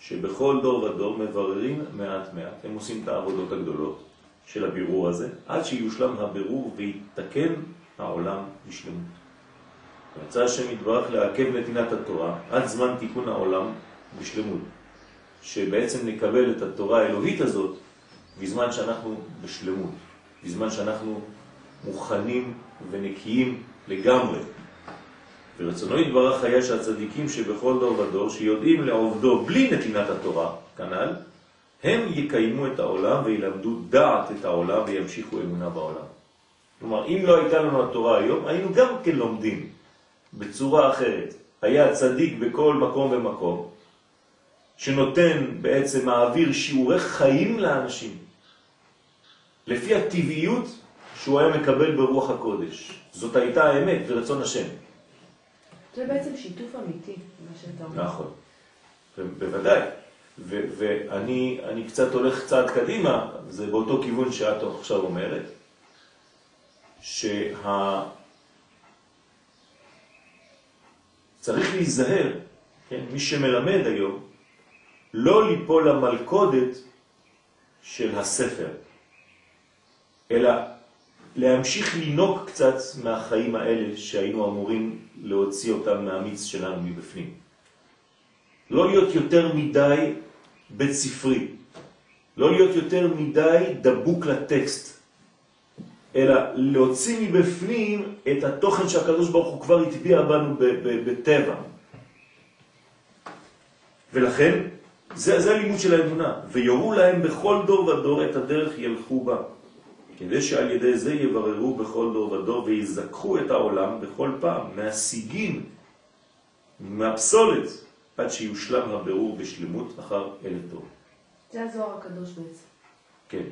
שבכל דור ודור מבררים מעט מעט. הם עושים את העבודות הגדולות של הבירור הזה, עד שיושלם הבירור ויתקן העולם בשלמות. רצה השם יתברך לעכב נתינת התורה עד זמן תיקון העולם בשלמות. שבעצם נקבל את התורה האלוהית הזאת בזמן שאנחנו בשלמות, בזמן שאנחנו מוכנים ונקיים לגמרי. ורצונו יתברך היה שהצדיקים שבכל דור ודור שיודעים לעובדו בלי נתינת התורה, כנ"ל, הם יקיימו את העולם וילמדו דעת את העולם וימשיכו אמונה בעולם. כלומר, אם לא הייתה לנו התורה היום, היינו גם כן לומדים בצורה אחרת. היה צדיק בכל מקום ומקום, שנותן בעצם מעביר שיעורי חיים לאנשים, לפי הטבעיות שהוא היה מקבל ברוח הקודש. זאת הייתה האמת ורצון השם. זה בעצם שיתוף אמיתי, מה שאתה אומר. נכון, בוודאי. ואני אני קצת הולך צעד קדימה, זה באותו כיוון שאת עכשיו אומרת, שה... צריך להיזהר, כן? מי שמלמד היום, לא ליפול למלכודת של הספר, אלא להמשיך לינוק קצת מהחיים האלה שהיינו אמורים להוציא אותם מהמיץ שלנו מבפנים. לא להיות יותר מדי בית ספרי, לא להיות יותר מדי דבוק לטקסט, אלא להוציא מבפנים את התוכן שהקדוש ברוך הוא כבר הטביע בנו בטבע. ולכן, זה, זה הלימוד של האמונה, ויורו להם בכל דור ודור את הדרך ילכו בה. כדי שעל ידי זה יבררו בכל דור ודור ויזכחו את העולם בכל פעם, מהסיגים, מהפסולת, עד שיושלם הבירור בשלמות אחר אלף דור. זה הזוהר הקדוש בעצם. כן,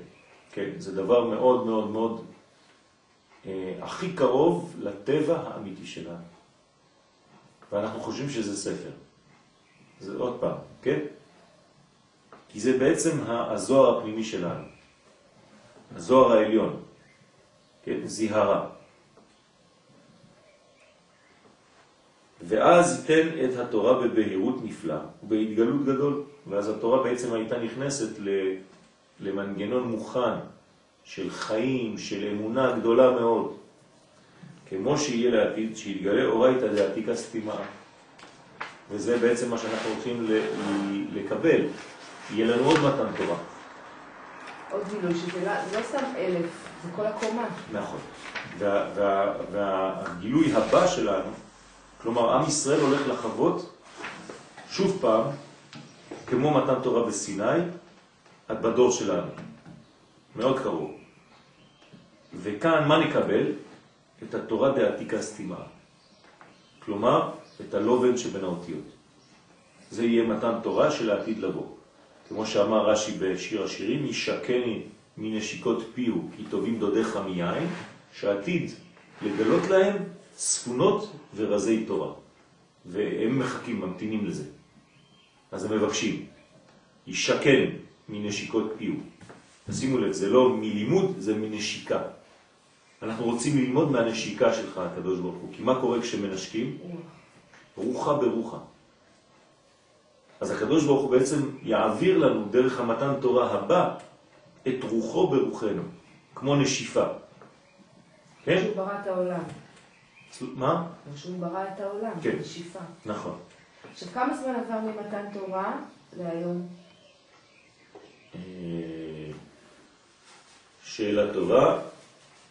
כן, זה דבר מאוד מאוד מאוד אה, הכי קרוב לטבע האמיתי שלנו. ואנחנו חושבים שזה ספר. זה עוד פעם, כן? כי זה בעצם הזוהר הפנימי שלנו. הזוהר העליון, כן, זיהרה. ואז ייתן את התורה בבהירות נפלאה ובהתגלות גדול, ואז התורה בעצם הייתה נכנסת למנגנון מוכן של חיים, של אמונה גדולה מאוד, כמו שיהיה לעתיד, שיתגלה אורייתא דעתיקה סתימה. וזה בעצם מה שאנחנו הולכים לקבל. יהיה לנו עוד מתן תורה. עוד גילוי, שזה לא, לא סתם אלף, זה כל הקומה. נכון. וה, וה, והגילוי הבא שלנו, כלומר עם ישראל הולך לחוות שוב פעם, כמו מתן תורה בסיני, עד בדור שלנו. מאוד קרוב. וכאן מה נקבל? את התורה דעתיקה סתימה. כלומר, את הלובן שבין האותיות. זה יהיה מתן תורה של העתיד לבוא. כמו שאמר רש"י בשיר השירים, ישקני מנשיקות פיהו, כי טובים דודיך מיין, שעתיד לגלות להם ספונות ורזי תורה. והם מחכים, ממתינים לזה. אז הם מבקשים, ישקן מנשיקות פיהו. תשימו לב, זה לא מלימוד, זה מנשיקה. אנחנו רוצים ללמוד מהנשיקה שלך, הקדוש ברוך הוא. כי מה קורה כשמנשקים? רוחה ברוחה. אז הקדוש ברוך הוא בעצם יעביר לנו דרך המתן תורה הבא את רוחו ברוחנו, כמו נשיפה. כן? שהוא ברא את העולם. מה? שהוא ברא את העולם, כן. נשיפה. נכון. עכשיו, כמה זמן עבר ממתן תורה להיום? אה, שאלה טובה.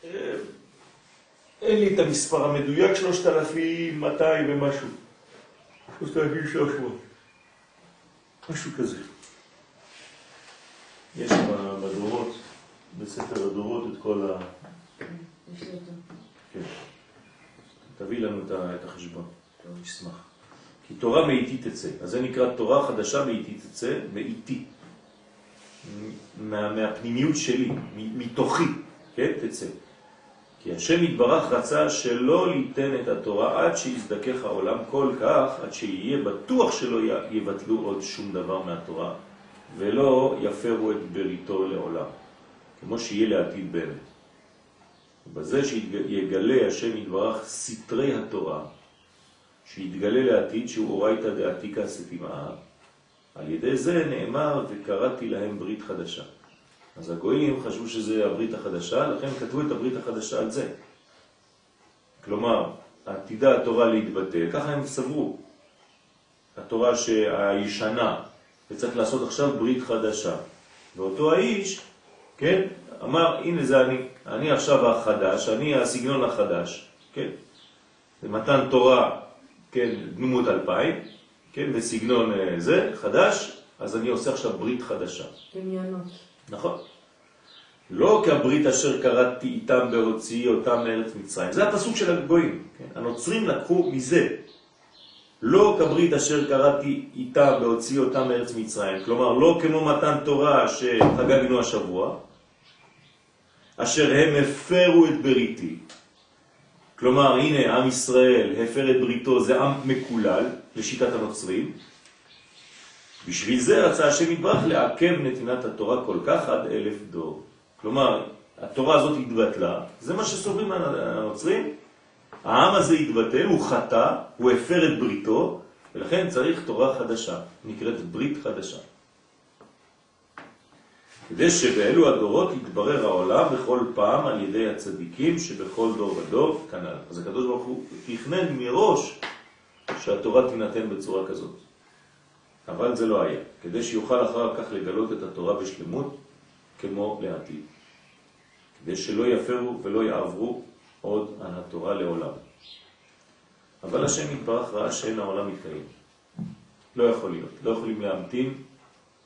אה, אין לי את המספר המדויק, 3,200 ומשהו. 3,300. משהו כזה. יש בדורות, בספר הדורות, את כל ה... כן. תביא לנו את החשבון. נשמח. כי תורה מאיתי תצא. אז זה נקרא תורה חדשה מאיתי תצא, מאיתי. מה, מהפנימיות שלי, מתוכי, כן, תצא. כי השם יתברך רצה שלא ליתן את התורה עד שיזדכך העולם כל כך, עד שיהיה בטוח שלא יבטלו עוד שום דבר מהתורה, ולא יפרו את בריתו לעולם, כמו שיהיה לעתיד באמת. בזה שיגלה השם יתברך סתרי התורה, שיתגלה לעתיד שהוא אורייתא דעתיקה סתימה, על ידי זה נאמר וקראתי להם ברית חדשה. אז הגויים חשבו שזה הברית החדשה, לכן כתבו את הברית החדשה על זה. כלומר, עתידה התורה להתבטל, ככה הם סברו. התורה הישנה, וצריך לעשות עכשיו ברית חדשה. ואותו האיש, כן, אמר, הנה זה אני, אני עכשיו החדש, אני הסגנון החדש, כן. זה מתן תורה, כן, דמות אלפיים, כן, בסגנון אה, זה, חדש, אז אני עושה עכשיו ברית חדשה. דמיונות. נכון. לא כברית אשר קראתי איתם בהוציא אותם מארץ מצרים. זה הפסוק של הגויים. כן? הנוצרים לקחו מזה. לא כברית אשר קראתי איתם בהוציא אותם מארץ מצרים. כלומר, לא כמו מתן תורה שחגגנו השבוע, אשר הם הפרו את בריתי. כלומר, הנה, עם ישראל הפר את בריתו, זה עם מקולל, לשיטת הנוצרים. בשביל זה רצה השם יתברך לעכב נתינת התורה כל כך עד אלף דור. כלומר, התורה הזאת התבטלה, זה מה שסוברים הנוצרים. העם הזה התבטל, הוא חטא, הוא הפר את בריתו, ולכן צריך תורה חדשה, נקראת ברית חדשה. כדי שבאלו הדורות יתברר העולם בכל פעם על ידי הצדיקים שבכל דור ודור כנ"ל. אז הקדוש ברוך הוא תכנן מראש שהתורה תינתן בצורה כזאת. אבל זה לא היה, כדי שיוכל אחר כך לגלות את התורה בשלמות כמו לעתיד. כדי שלא יפרו ולא יעברו עוד על התורה לעולם. אבל השם יתברך ראה שאין העולם מתקיים. לא יכול להיות, לא יכולים להמתין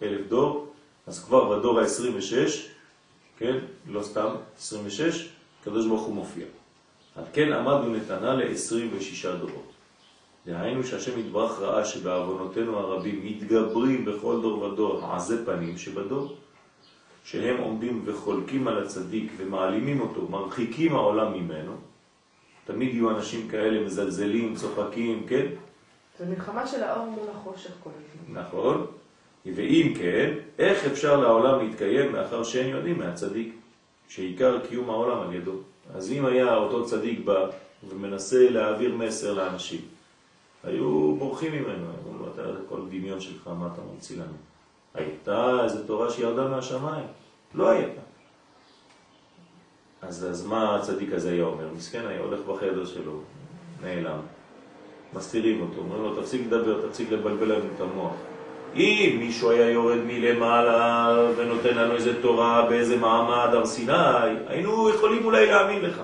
אלף דור, אז כבר בדור ה-26, כן, לא סתם, 26, הקדוש ברוך הוא מופיע. על כן עמדנו נתנה ל-26 דורות. דהיינו שהשם יתברך ראה שבעוונותינו הרבים מתגברים בכל דור ודור עזי פנים שבדור, שהם עומדים וחולקים על הצדיק ומעלימים אותו, מרחיקים העולם ממנו. תמיד יהיו אנשים כאלה מזלזלים, צוחקים, כן? זו מלחמה של האור מול החושך כל הזמן. נכון. ואם כן, איך אפשר לעולם להתקיים מאחר שאין יודעים מהצדיק, שעיקר קיום העולם על ידו. אז אם היה אותו צדיק בא ומנסה להעביר מסר לאנשים, היו בורחים ממנו, אמרו לו, אתה כל דמיון שלך, מה אתה ממציא לנו? הייתה איזו תורה שירדה מהשמיים, לא הייתה. אז, אז מה הצדיק הזה היה אומר? מסכן היה הולך בחדר שלו, נעלם, מסתירים אותו, אומרים לו, תפסיק לדבר, תפסיק לבלבל לנו את המוח. אם מישהו היה יורד מלמעלה ונותן לנו איזה תורה באיזה מעמד הר סיני, היינו יכולים אולי להאמין לך.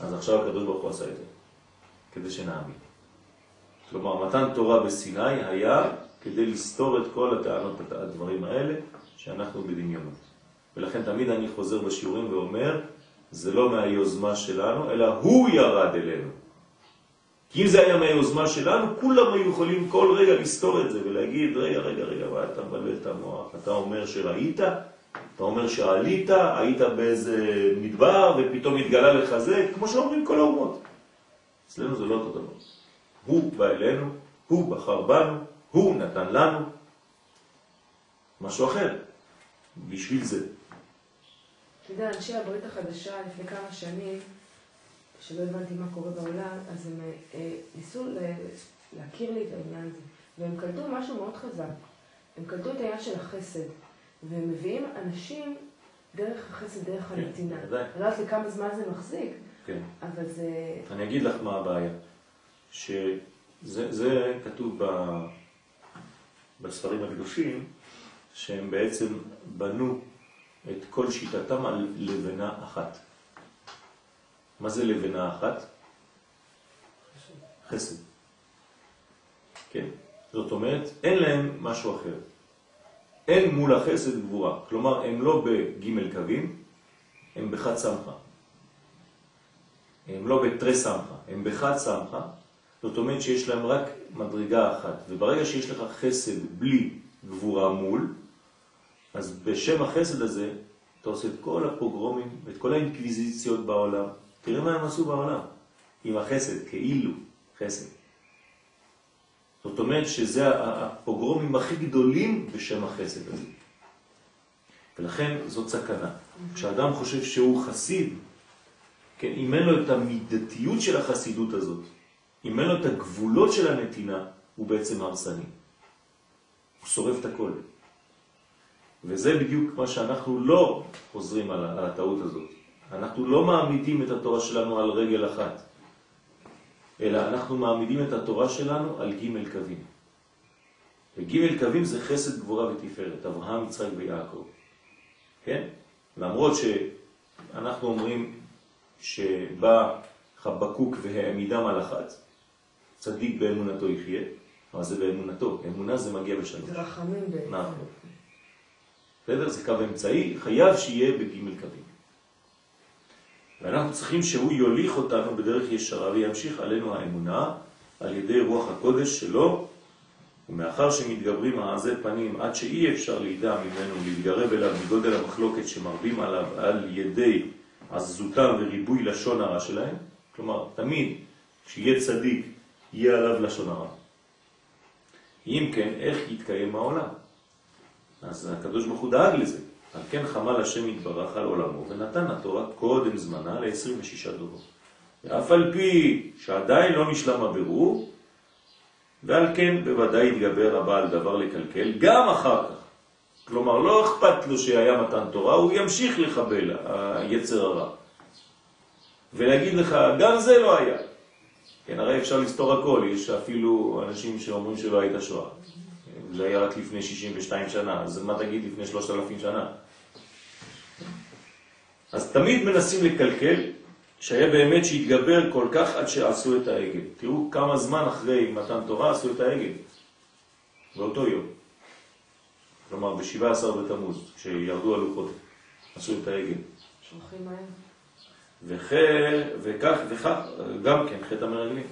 אז עכשיו הקדוש ברוך הוא עשה את זה, כדי שנאמין. כלומר, מתן תורה בסיני היה כדי לסתור את כל הטענות, הדברים האלה, שאנחנו בדמיונות. ולכן תמיד אני חוזר בשיעורים ואומר, זה לא מהיוזמה שלנו, אלא הוא ירד אלינו. כי אם זה היה מהיוזמה שלנו, כולם היו יכולים כל רגע לסתור את זה ולהגיד, רגע, רגע, רגע, מה אתה מבלבל את המוח? אתה אומר שראית, אתה אומר שעלית, היית באיזה מדבר ופתאום התגלה לך זה, כמו שאומרים כל האומות. אצלנו זה לא אותו דבר. הוא בא אלינו, הוא בחר בנו, הוא נתן לנו משהו אחר, בשביל זה. אתה יודע, אנשי הברית החדשה לפני כמה שנים, שלא הבנתי מה קורה בעולם, אז הם אה, ניסו להכיר לי את העניין הזה. והם קלטו משהו מאוד חזק. הם קלטו את העניין של החסד. והם מביאים אנשים דרך החסד, דרך הנתינה. בוודאי. אני לא יודעת לכמה זמן זה מחזיק, כן. אבל זה... אני אגיד לך מה הבעיה. שזה זה כתוב ב, בספרים הקדושים, שהם בעצם בנו את כל שיטתם על לבנה אחת. מה זה לבנה אחת? חסד. כן. זאת אומרת, אין להם משהו אחר. אין מול החסד גבורה. כלומר, הם לא בג' קווים, הם בחד סמכה. הם לא בתרי סמכה, הם בחד סמכה. זאת אומרת שיש להם רק מדרגה אחת. וברגע שיש לך חסד בלי גבורה מול, אז בשם החסד הזה אתה עושה את כל הפוגרומים ואת כל האינקוויזיציות בעולם. תראה מה הם עשו בעולם עם החסד, כאילו חסד. זאת אומרת שזה הפוגרומים הכי גדולים בשם החסד הזה. ולכן זאת סכנה. כשאדם חושב שהוא חסיד, כן, אם אין לו את המידתיות של החסידות הזאת, אם אין לו את הגבולות של הנתינה, הוא בעצם הרסני. הוא שורף את הכל. וזה בדיוק מה שאנחנו לא חוזרים על, על הטעות הזאת. אנחנו לא מעמידים את התורה שלנו על רגל אחת, אלא אנחנו מעמידים את התורה שלנו על ג' קווים. וג' קווים זה חסד, גבורה ותפארת, אברהם, יצחק ויעקב. כן? למרות שאנחנו אומרים שבא חבקוק והעמידם על אחת, צדיק באמונתו יחיה, אבל זה באמונתו, אמונה זה מגיע בשלום. זה רחמים בעצם. נכון. בסדר? זה קו אמצעי, חייב שיהיה בגימל קווים. ואנחנו צריכים שהוא יוליך אותנו בדרך ישרה וימשיך עלינו האמונה על ידי רוח הקודש שלו, ומאחר שמתגברים העזי פנים עד שאי אפשר לידע ממנו להתגרב אליו מגודל המחלוקת שמרבים עליו על ידי עזותם וריבוי לשון הרע שלהם, כלומר תמיד כשיהיה צדיק יהיה עליו לשון הרע. אם כן, איך יתקיים העולם? אז הקדוש ברוך הוא דאג לזה. על כן חמל השם יתברך על עולמו ונתן התורה קודם זמנה ל-26 דורות. ואף על פי שעדיין לא נשלם הבירור, ועל כן בוודאי יתגבר הבעל דבר לקלקל גם אחר כך. כלומר, לא אכפת לו שהיה מתן תורה, הוא ימשיך לחבל, היצר הרע. ולהגיד לך, גם זה לא היה. כן, הרי אפשר לסתור הכל, יש אפילו אנשים שאומרים שלא הייתה שואה. זה היה רק לפני 62 שנה, אז מה תגיד לפני 3,000 שנה? אז תמיד מנסים לקלקל, שהיה באמת שהתגבר כל כך עד שעשו את העגל. תראו כמה זמן אחרי מתן תורה עשו את העגל, באותו יום. כלומר, ב-17 בתמוז, כשירדו הלוחות, עשו את העגל. שולחים מהר. וכך, וכך, גם כן, חטא המרגלים.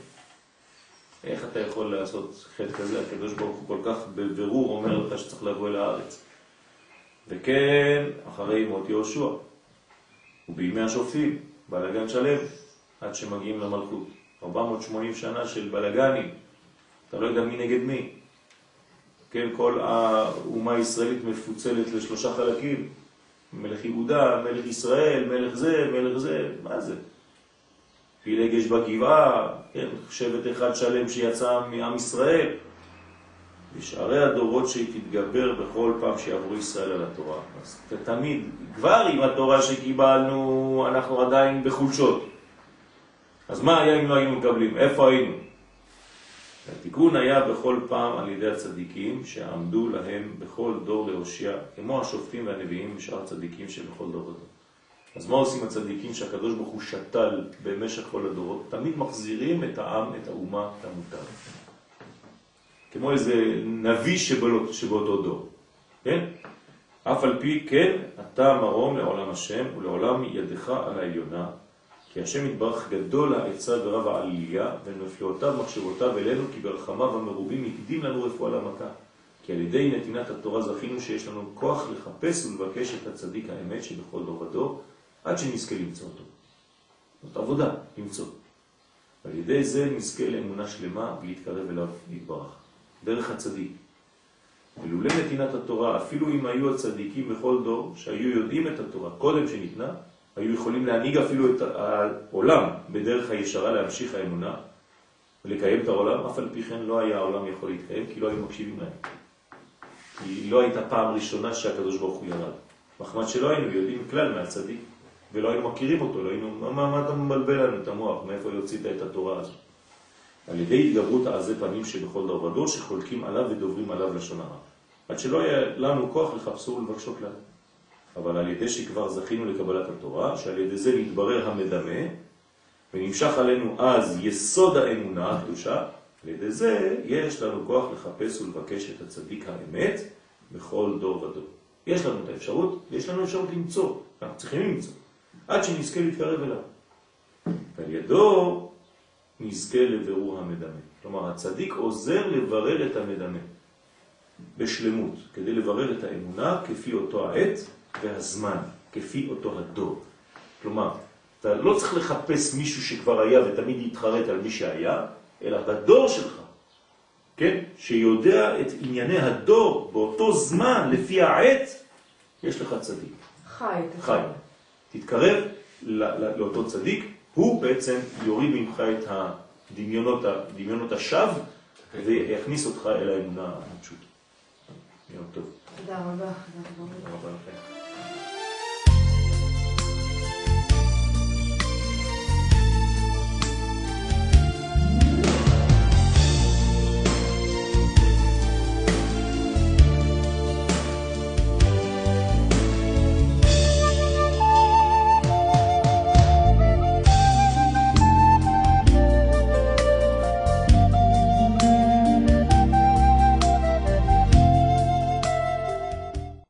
איך אתה יכול לעשות חטא כזה? הקדוש ברוך הוא כל כך בבירור אומר לך שצריך לבוא אל הארץ. וכן, אחרי מות יהושע, ובימי השופטים, בלגן שלם, עד שמגיעים למלכות. 480 שנה של בלגנים, אתה לא יודע מי נגד מי. כן, כל האומה הישראלית מפוצלת לשלושה חלקים, מלך יהודה, מלך ישראל, מלך זה, מלך זה, מה זה? פילגש בגבעה, כן, שבט אחד שלם שיצא מעם ישראל. בשערי הדורות שהיא תתגבר בכל פעם שיעברו ישראל על התורה. אז תמיד, כבר עם התורה שקיבלנו, אנחנו עדיין בחולשות. אז מה היה אם לא היינו מקבלים? איפה היינו? התיקון היה בכל פעם על ידי הצדיקים שעמדו להם בכל דור להושיע, כמו השופטים והנביאים ושאר הצדיקים שבכל דור ודור. אז מה עושים הצדיקים שהקדוש ברוך הוא שתל במשך כל הדורות? תמיד מחזירים את העם, את האומה, את המותר. כמו איזה נביא שבאותו, שבאותו דור, כן? אף על פי כן, אתה מרום לעולם השם ולעולם ידך על העליונה, כי השם יתברך גדול העצה ורב העלייה, ונפלאותיו מחשבותיו אלינו, כי ברחמיו המרובים הקדים לנו רפואה למכה. כי על ידי נתינת התורה זכינו שיש לנו כוח לחפש ולבקש את הצדיק האמת שבכל דור ודור, עד שנזכה למצוא אותו. זאת עבודה, למצוא. ועל ידי זה נזכה לאמונה שלמה ולהתקרב אליו להתברך. דרך הצדיק. ולולא נתינת התורה, אפילו אם היו הצדיקים בכל דור שהיו יודעים את התורה קודם שניתנה, היו יכולים להנהיג אפילו את העולם בדרך הישרה להמשיך האמונה ולקיים את העולם, אף על פי כן לא היה העולם יכול להתקיים כי לא היו מקשיבים להם. כי לא הייתה פעם ראשונה שהקדוש ברוך הוא ירד. מחמד שלא היינו יודעים כלל מהצדיק. ולא היינו מכירים אותו, לא היינו, מה, מה, מה אתה מבלבל לנו את המוח, מאיפה יוצאת את התורה הזו? על ידי התגברות העזי פנים שבכל דור ודור שחולקים עליו ודוברים עליו לשון הרע. עד שלא היה לנו כוח לחפשו ולבקשות לנו. אבל על ידי שכבר זכינו לקבלת התורה, שעל ידי זה מתברר המדמה, ונמשך עלינו אז יסוד האמונה הקדושה, על ידי זה יש לנו כוח לחפש ולבקש את הצדיק האמת בכל דור ודור. יש לנו את האפשרות, יש לנו אפשרות למצוא, אנחנו צריכים למצוא, עד שנזכה להתקרב אליו. ועל ידו נזכה לבירור המדמה. כלומר, הצדיק עוזר לברר את המדמה בשלמות, כדי לברר את האמונה כפי אותו העת והזמן, כפי אותו הדור. כלומר, אתה לא צריך לחפש מישהו שכבר היה ותמיד יתחרט על מי שהיה, אלא בדור שלך, כן? שיודע את ענייני הדור באותו זמן, לפי העת, יש לך צדיק. חי. חי. תתקרב לאותו צדיק, הוא בעצם יוריד ממך את הדמיונות, דמיונות השווא ויכניס אותך אל האמונה הפשוטה. יום טוב. תודה רבה. תודה רבה.